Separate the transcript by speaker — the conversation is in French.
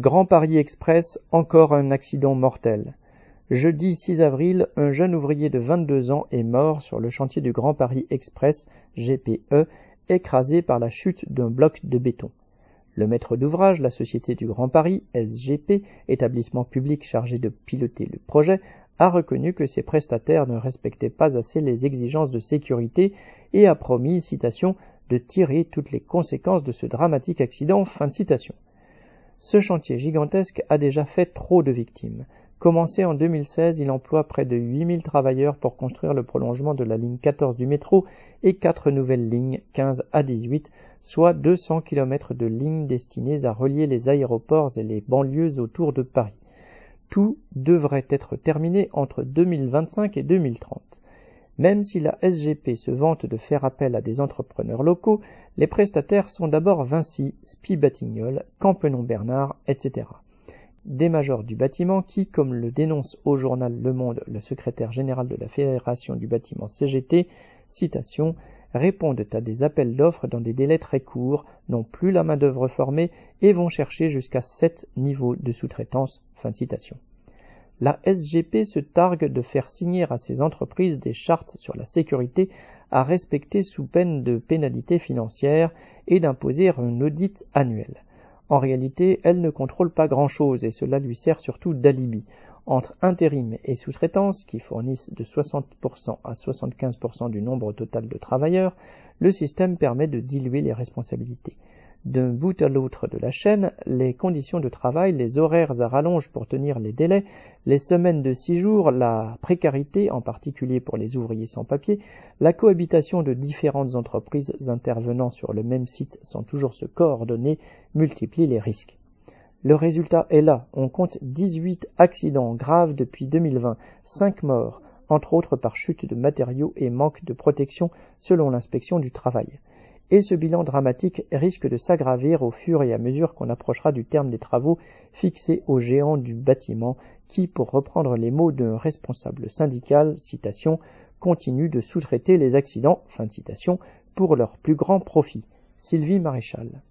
Speaker 1: Grand Paris Express, encore un accident mortel. Jeudi 6 avril, un jeune ouvrier de 22 ans est mort sur le chantier du Grand Paris Express, GPE, écrasé par la chute d'un bloc de béton. Le maître d'ouvrage, la Société du Grand Paris, SGP, établissement public chargé de piloter le projet, a reconnu que ses prestataires ne respectaient pas assez les exigences de sécurité et a promis, citation, de tirer toutes les conséquences de ce dramatique accident. Fin de citation. Ce chantier gigantesque a déjà fait trop de victimes. Commencé en 2016, il emploie près de 8000 travailleurs pour construire le prolongement de la ligne 14 du métro et quatre nouvelles lignes 15 à 18, soit 200 km de lignes destinées à relier les aéroports et les banlieues autour de Paris. Tout devrait être terminé entre 2025 et 2030. Même si la SGP se vante de faire appel à des entrepreneurs locaux, les prestataires sont d'abord Vinci, Spi Batignolles, Campenon Bernard, etc. Des majors du bâtiment qui, comme le dénonce au journal Le Monde le secrétaire général de la Fédération du bâtiment CGT, citation, répondent à des appels d'offres dans des délais très courts, n'ont plus la main-d'œuvre formée et vont chercher jusqu'à sept niveaux de sous-traitance. Fin de citation la SGP se targue de faire signer à ses entreprises des chartes sur la sécurité à respecter sous peine de pénalités financières et d'imposer un audit annuel. En réalité, elle ne contrôle pas grand-chose et cela lui sert surtout d'alibi. Entre intérim et sous-traitance, qui fournissent de 60% à 75% du nombre total de travailleurs, le système permet de diluer les responsabilités. D'un bout à l'autre de la chaîne, les conditions de travail, les horaires à rallonge pour tenir les délais, les semaines de six jours, la précarité, en particulier pour les ouvriers sans papier, la cohabitation de différentes entreprises intervenant sur le même site sans toujours se coordonner, multiplient les risques. Le résultat est là, on compte 18 accidents graves depuis 2020, 5 morts, entre autres par chute de matériaux et manque de protection selon l'inspection du travail et ce bilan dramatique risque de s'aggraver au fur et à mesure qu'on approchera du terme des travaux fixés aux géants du bâtiment qui, pour reprendre les mots d'un responsable syndical, citation, continue de sous-traiter les accidents, fin de citation, pour leur plus grand profit. Sylvie Maréchal.